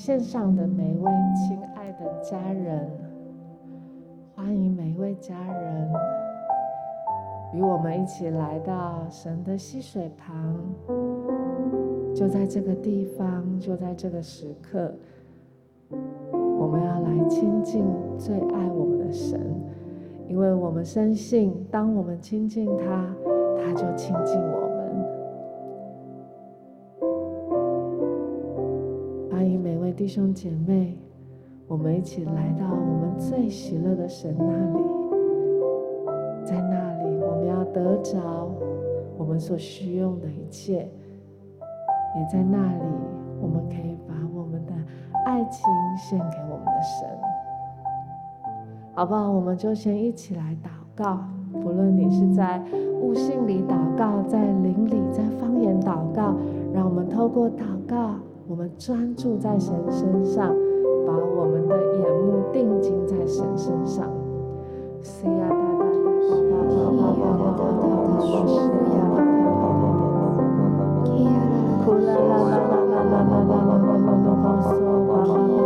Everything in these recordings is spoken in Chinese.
线上的每一位亲爱的家人，欢迎每一位家人与我们一起来到神的溪水旁，就在这个地方，就在这个时刻，我们要来亲近最爱我们的神，因为我们深信，当我们亲近他，他就亲近我。弟兄姐妹，我们一起来到我们最喜乐的神那里。在那里，我们要得着我们所需用的一切；也在那里，我们可以把我们的爱情献给我们的神。好不好？我们就先一起来祷告，不论你是在悟性里祷告，在灵里，在方言祷告，让我们透过祷告。我们专注在神身上，把我们的眼目定睛在神身上。升呀哒哒哒哒哒，提呀哒哒哒哒，数呀哒哒哒哒，苦啦啦啦啦啦啦啦啦啦啦。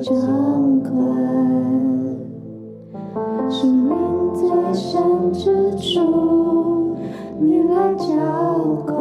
掌管，心灵最深之处，你来浇灌，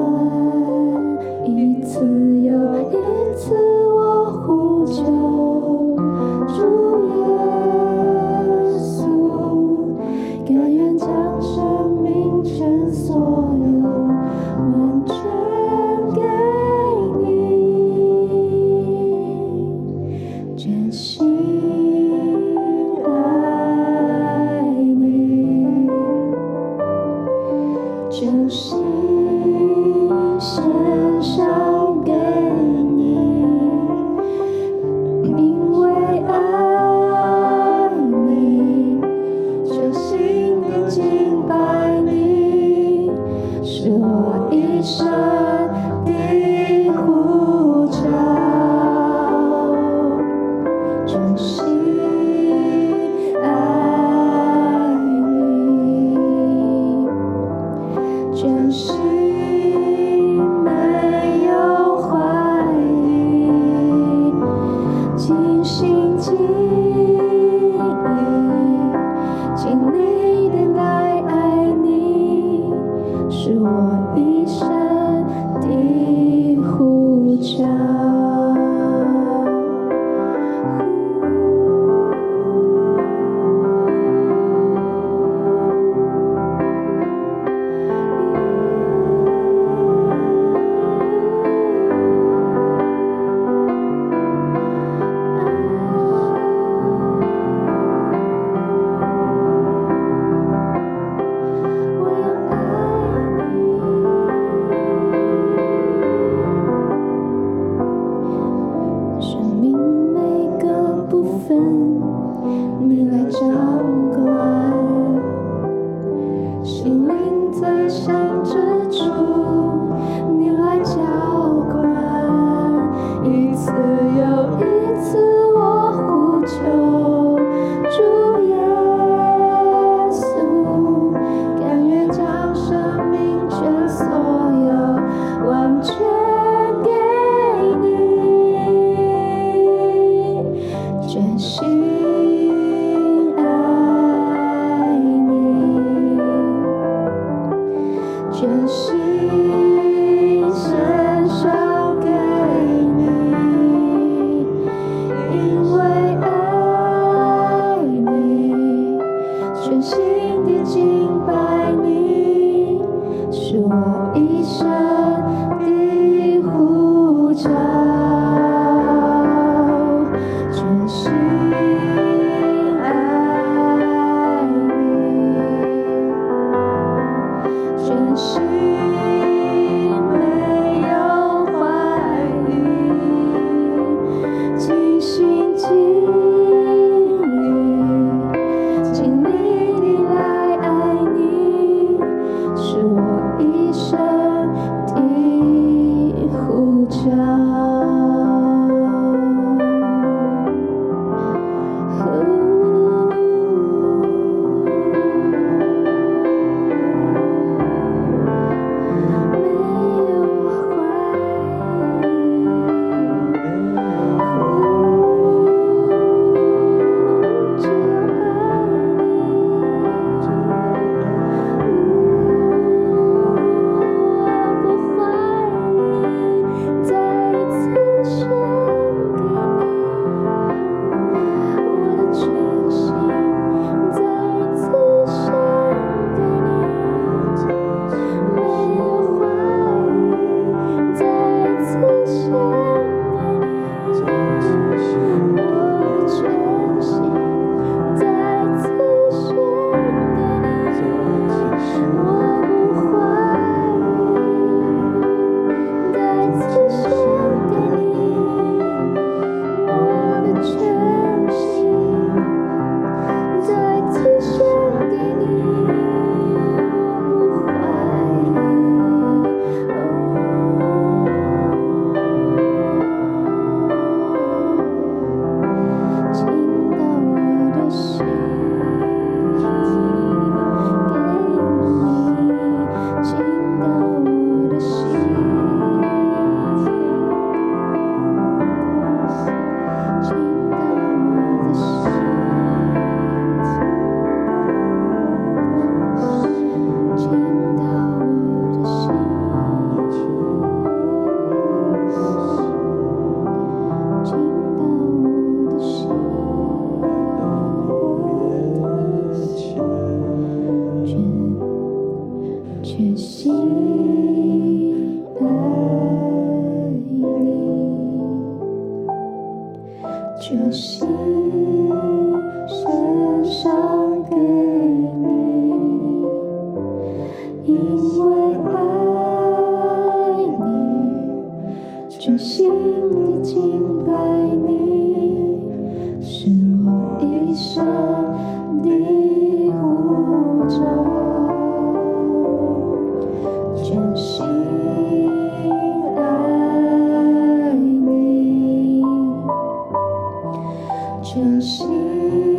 相信。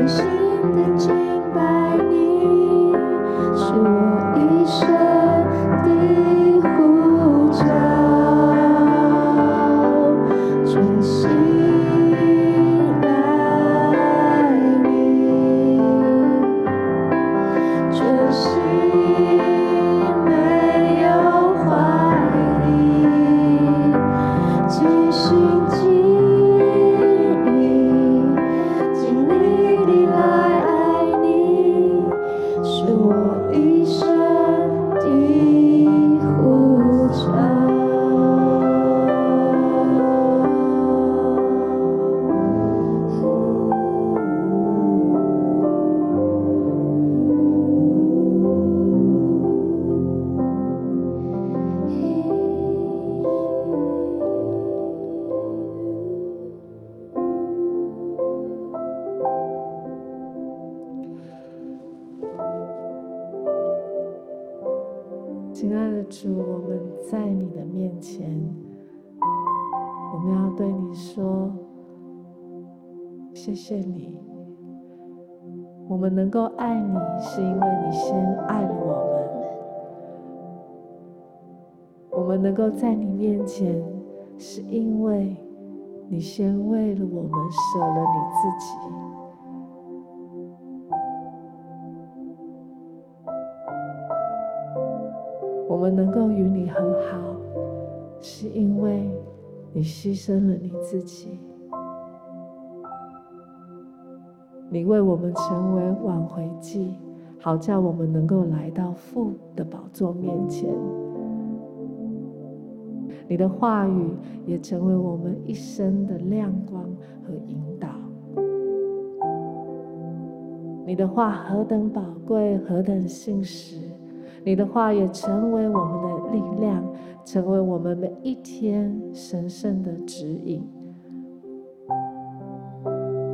真心的敬拜你。谢谢你，我们能够爱你，是因为你先爱了我们。我们能够在你面前，是因为你先为了我们舍了你自己。我们能够与你很好，是因为你牺牲了你自己。你为我们成为挽回祭，好叫我们能够来到父的宝座面前。你的话语也成为我们一生的亮光和引导。你的话何等宝贵，何等信实，你的话也成为我们的力量，成为我们每一天神圣的指引。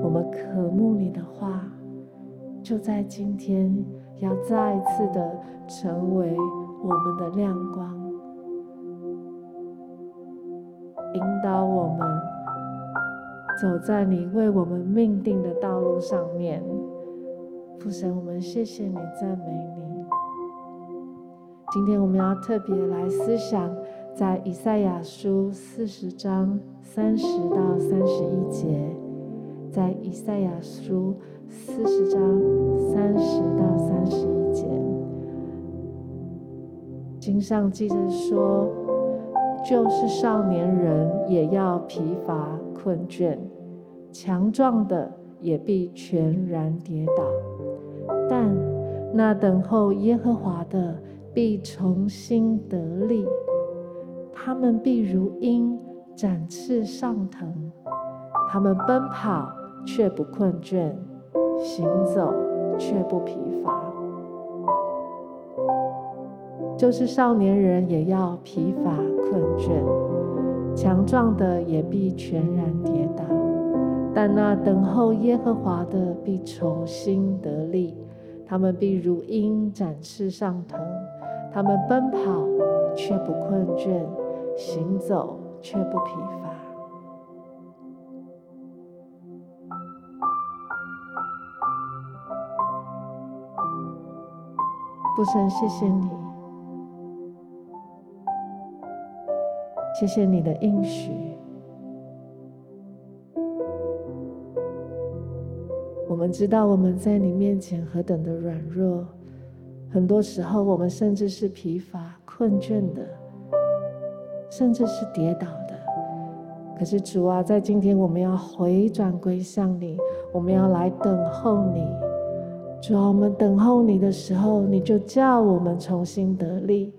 我们渴慕你的话，就在今天，要再一次的成为我们的亮光，引导我们走在你为我们命定的道路上面。父神，我们谢谢你，赞美你。今天我们要特别来思想，在以赛亚书四十章三十到三十一节，在以赛亚书四十章三十到三十一节，经上记着说，就是少年人也要疲乏困倦，强壮的也必全然跌倒。但那等候耶和华的必重新得力，他们必如鹰展翅上腾，他们奔跑却不困倦，行走却不疲乏。就是少年人也要疲乏困倦，强壮的也必全然跌倒，但那等候耶和华的必重新得力。他们必如鹰展翅上腾，他们奔跑却不困倦，行走却不疲乏。父神，谢谢你，谢谢你的应许。我们知道我们在你面前何等的软弱，很多时候我们甚至是疲乏困倦的，甚至是跌倒的。可是主啊，在今天我们要回转归向你，我们要来等候你。主啊，我们等候你的时候，你就叫我们重新得力。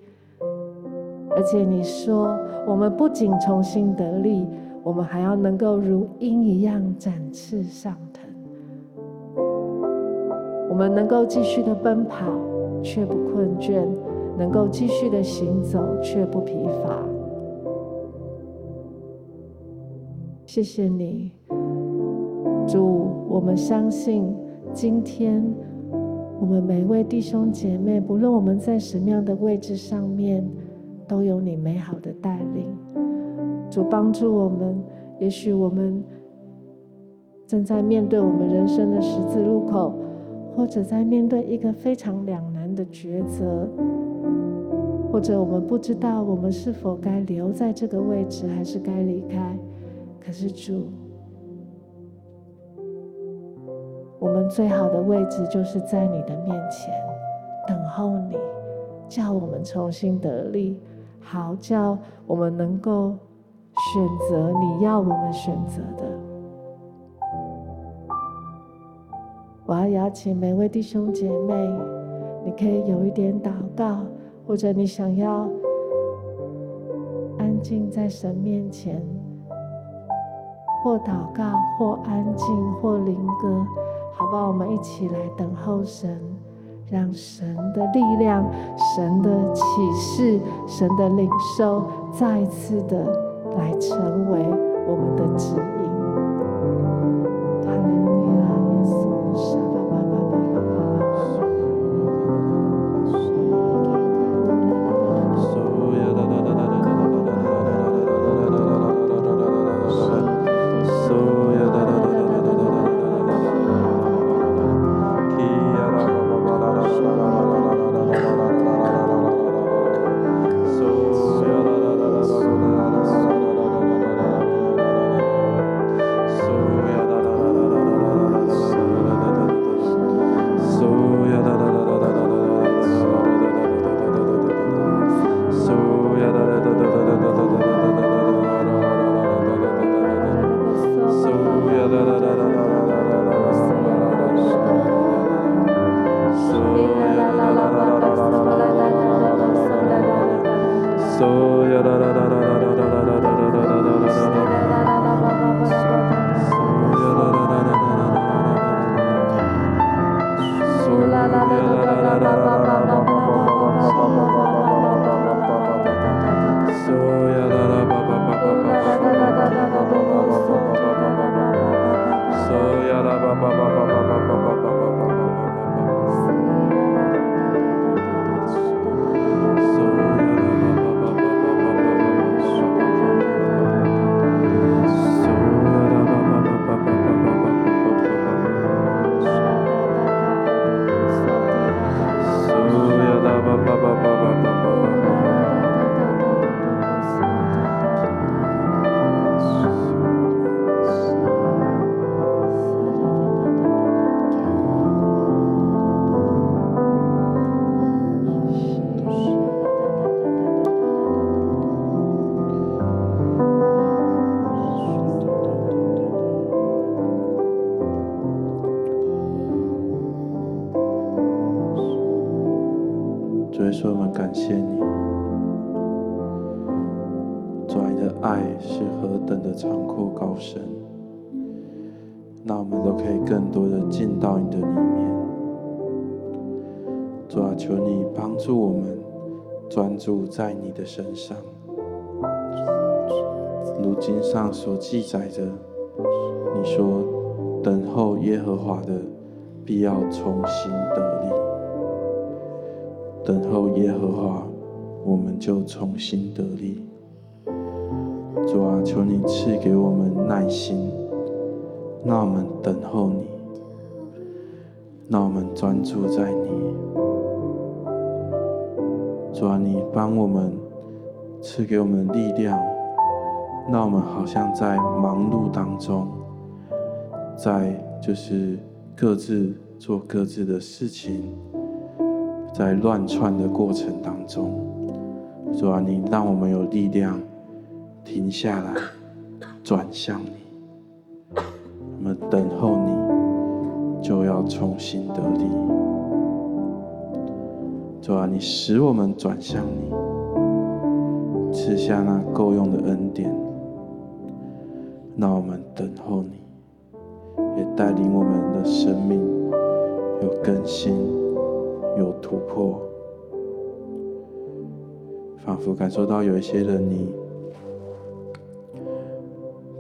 而且你说，我们不仅重新得力，我们还要能够如鹰一样展翅上腾。我们能够继续的奔跑，却不困倦；能够继续的行走，却不疲乏。谢谢你，主。我们相信，今天我们每一位弟兄姐妹，不论我们在什么样的位置上面，都有你美好的带领。主帮助我们，也许我们正在面对我们人生的十字路口。或者在面对一个非常两难的抉择，或者我们不知道我们是否该留在这个位置，还是该离开。可是主，我们最好的位置就是在你的面前，等候你，叫我们重新得力，好叫我们能够选择你要我们选择的。我要邀请每位弟兄姐妹，你可以有一点祷告，或者你想要安静在神面前，或祷告，或安静，或灵歌，好吧？我们一起来等候神，让神的力量、神的启示、神的领受，再一次的来成为我们的指 ba ba ba 在你的身上。如经上所记载着，你说等候耶和华的，必要重新得力。等候耶和华，我们就重新得力。主啊，求你赐给我们耐心，让我们等候你，让我们专注在你。主啊，你帮我们赐给我们力量，让我们好像在忙碌当中，在就是各自做各自的事情，在乱窜的过程当中，主啊，你让我们有力量停下来，转向你，我们等候你，就要重新得力。主啊，你使我们转向你，赐下那够用的恩典，让我们等候你，也带领我们的生命有更新、有突破。仿佛感受到有一些人，你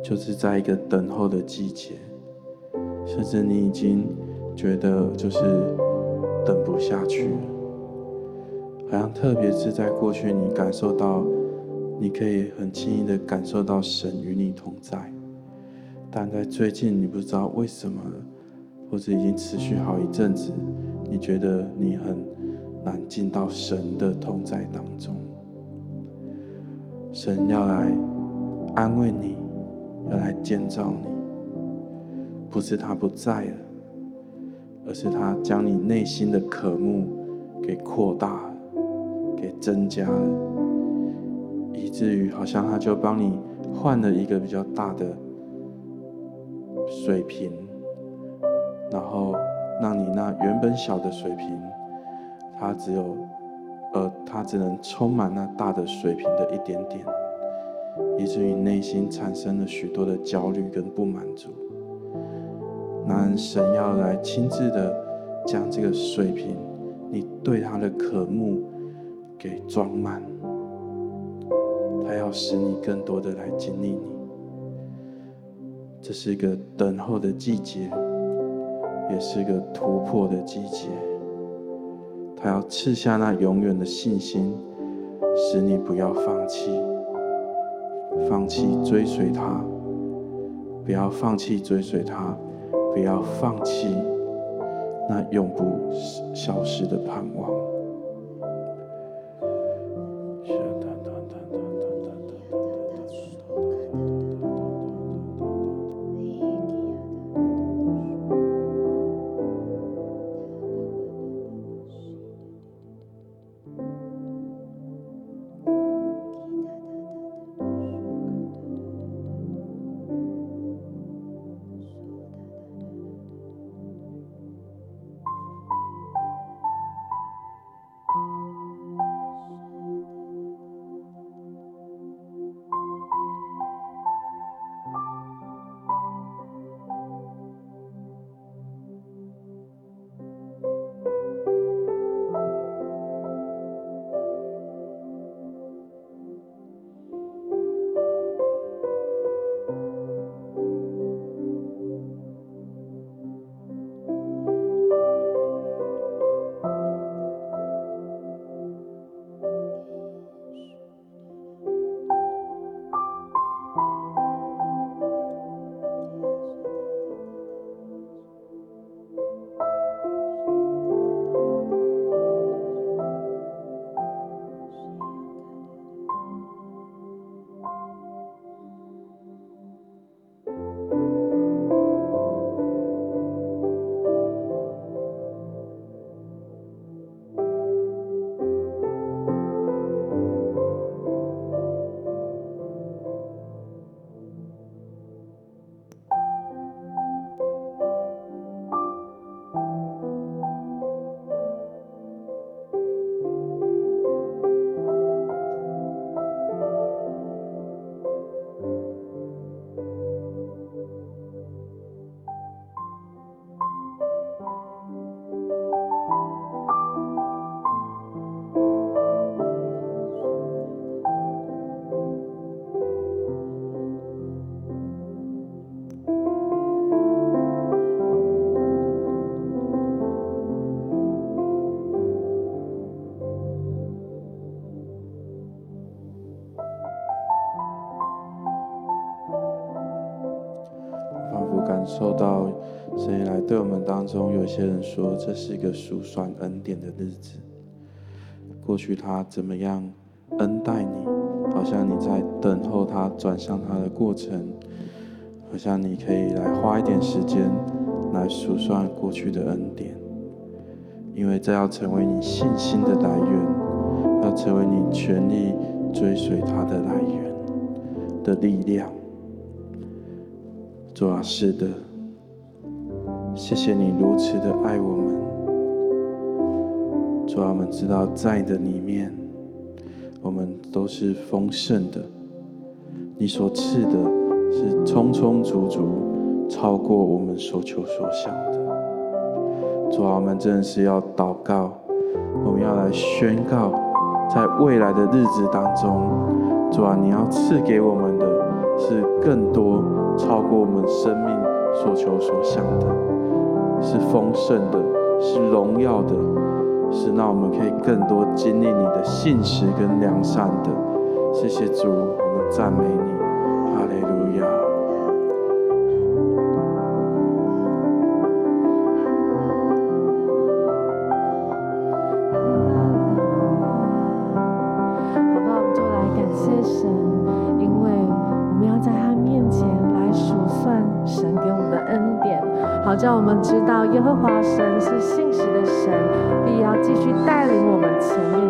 就是在一个等候的季节，甚至你已经觉得就是等不下去了。好像特别是在过去，你感受到，你可以很轻易的感受到神与你同在，但在最近，你不知道为什么，或者已经持续好一阵子，你觉得你很难进到神的同在当中。神要来安慰你，要来建造你，不是他不在了，而是他将你内心的渴慕给扩大了。给增加了，以至于好像他就帮你换了一个比较大的水瓶，然后让你那原本小的水瓶，它只有，呃，它只能充满那大的水瓶的一点点，以至于内心产生了许多的焦虑跟不满足。那神要来亲自的将这个水瓶，你对他的渴慕。给装满，他要使你更多的来经历你。这是一个等候的季节，也是个突破的季节。他要赐下那永远的信心，使你不要放弃，放弃追随他，不要放弃追随他，不要放弃那永不消失的盼望。些人说这是一个数算恩典的日子。过去他怎么样恩待你，好像你在等候他转向他的过程，好像你可以来花一点时间来数算过去的恩典，因为这要成为你信心的来源，要成为你全力追随他的来源的力量。主啊，是的，谢谢你如此的爱我们。主啊，我们知道在你的里面，我们都是丰盛的。你所赐的是充充足足，超过我们所求所想的。主啊，我们真的是要祷告，我们要来宣告，在未来的日子当中，主啊，你要赐给我们的是更多。超过我们生命所求所想的，是丰盛的，是荣耀的，是让我们可以更多经历你的信实跟良善的。谢谢主，我们赞美你，耶和华神是信实的神，必要继续带领我们前面。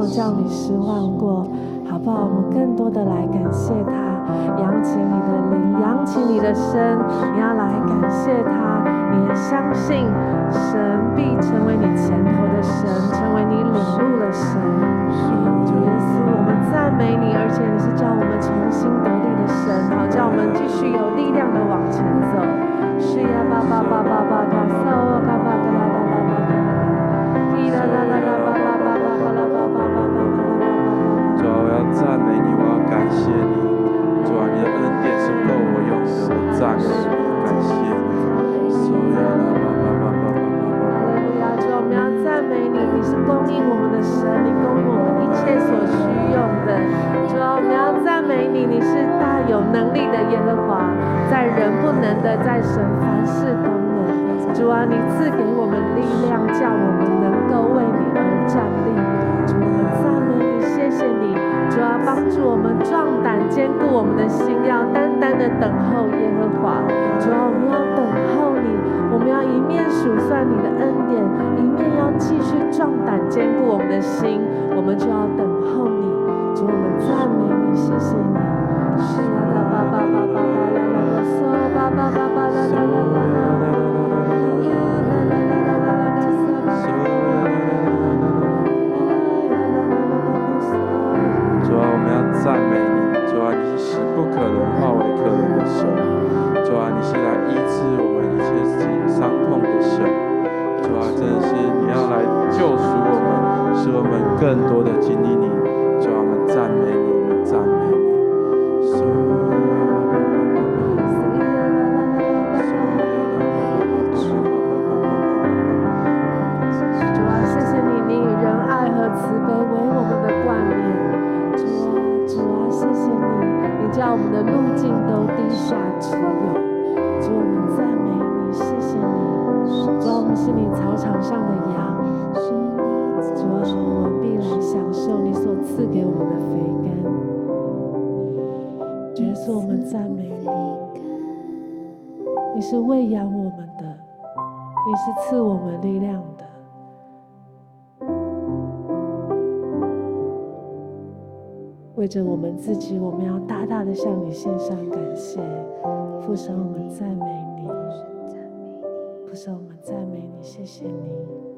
有叫你失望过，好不好？我们更多的来感谢他，扬起你的灵，扬起你的身，你要来感谢他，你也相信神必成为你前头的神，成为你领路的神。耶稣，我们赞美你，而且你是叫我们重新得力的神，好叫我们继续有力量的往前走。是呀，爸爸，爸爸，爸爸。帮助我们壮胆兼顾我们的心要单单的等候耶和华。主要我们要等候你我们要一面数算你的恩典一面要继续壮胆兼顾我们的心我们就要等候你。救赎我们，使我们更多的经历你。我们必来享受你所赐给我们的肥甘。耶稣，我们赞美你，你是喂养我们的，你是赐我们力量的。为着我们自己，我们要大大的向你献上感谢。父神，我们赞美你；父神，我们赞美你，谢谢你。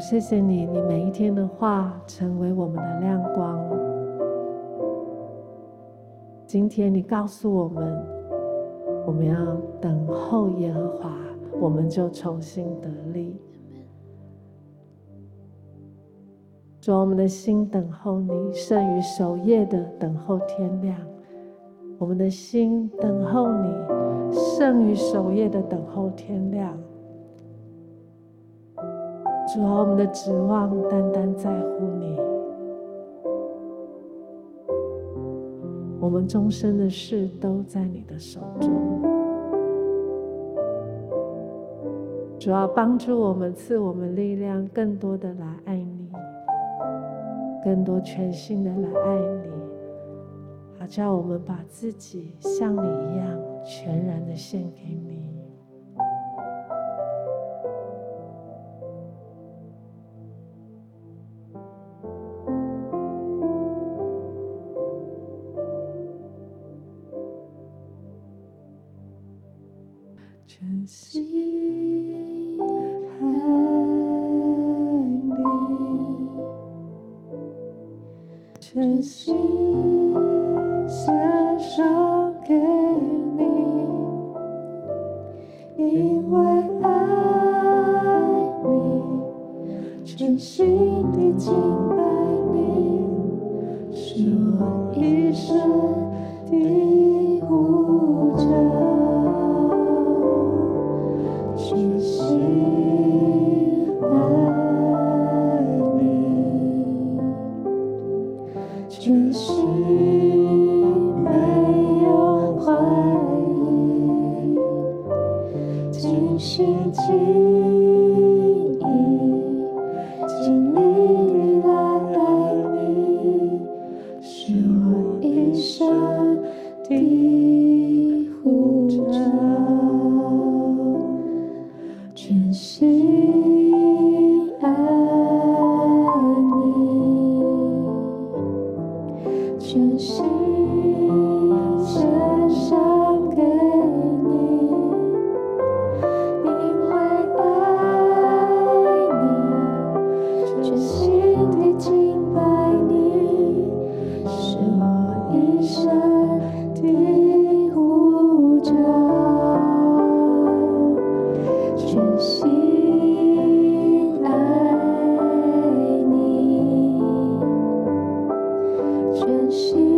谢谢你，你每一天的话成为我们的亮光。今天你告诉我们，我们要等候耶和华，我们就重新得力。主，我们的心等候你，胜于守夜的等候天亮。我们的心等候你，胜于守夜的等候天亮。主啊，我们的指望单单在乎你，我们终身的事都在你的手中。主要，帮助我们，赐我们力量，更多的来爱你，更多全心的来爱你，好叫我们把自己像你一样全然的献给你。心。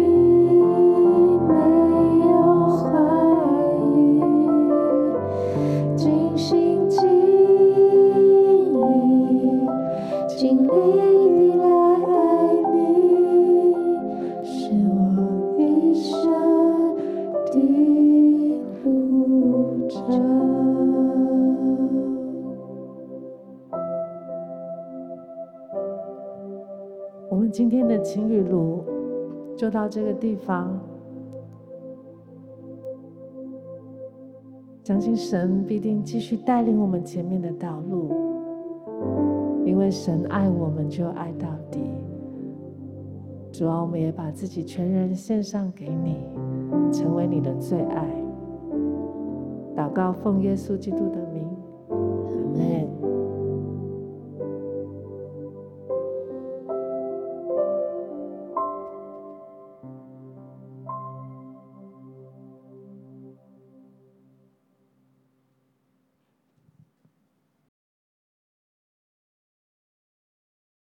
这个地方，相信神必定继续带领我们前面的道路，因为神爱我们就爱到底。主啊，我们也把自己全人献上给你，成为你的最爱。祷告，奉耶稣基督的，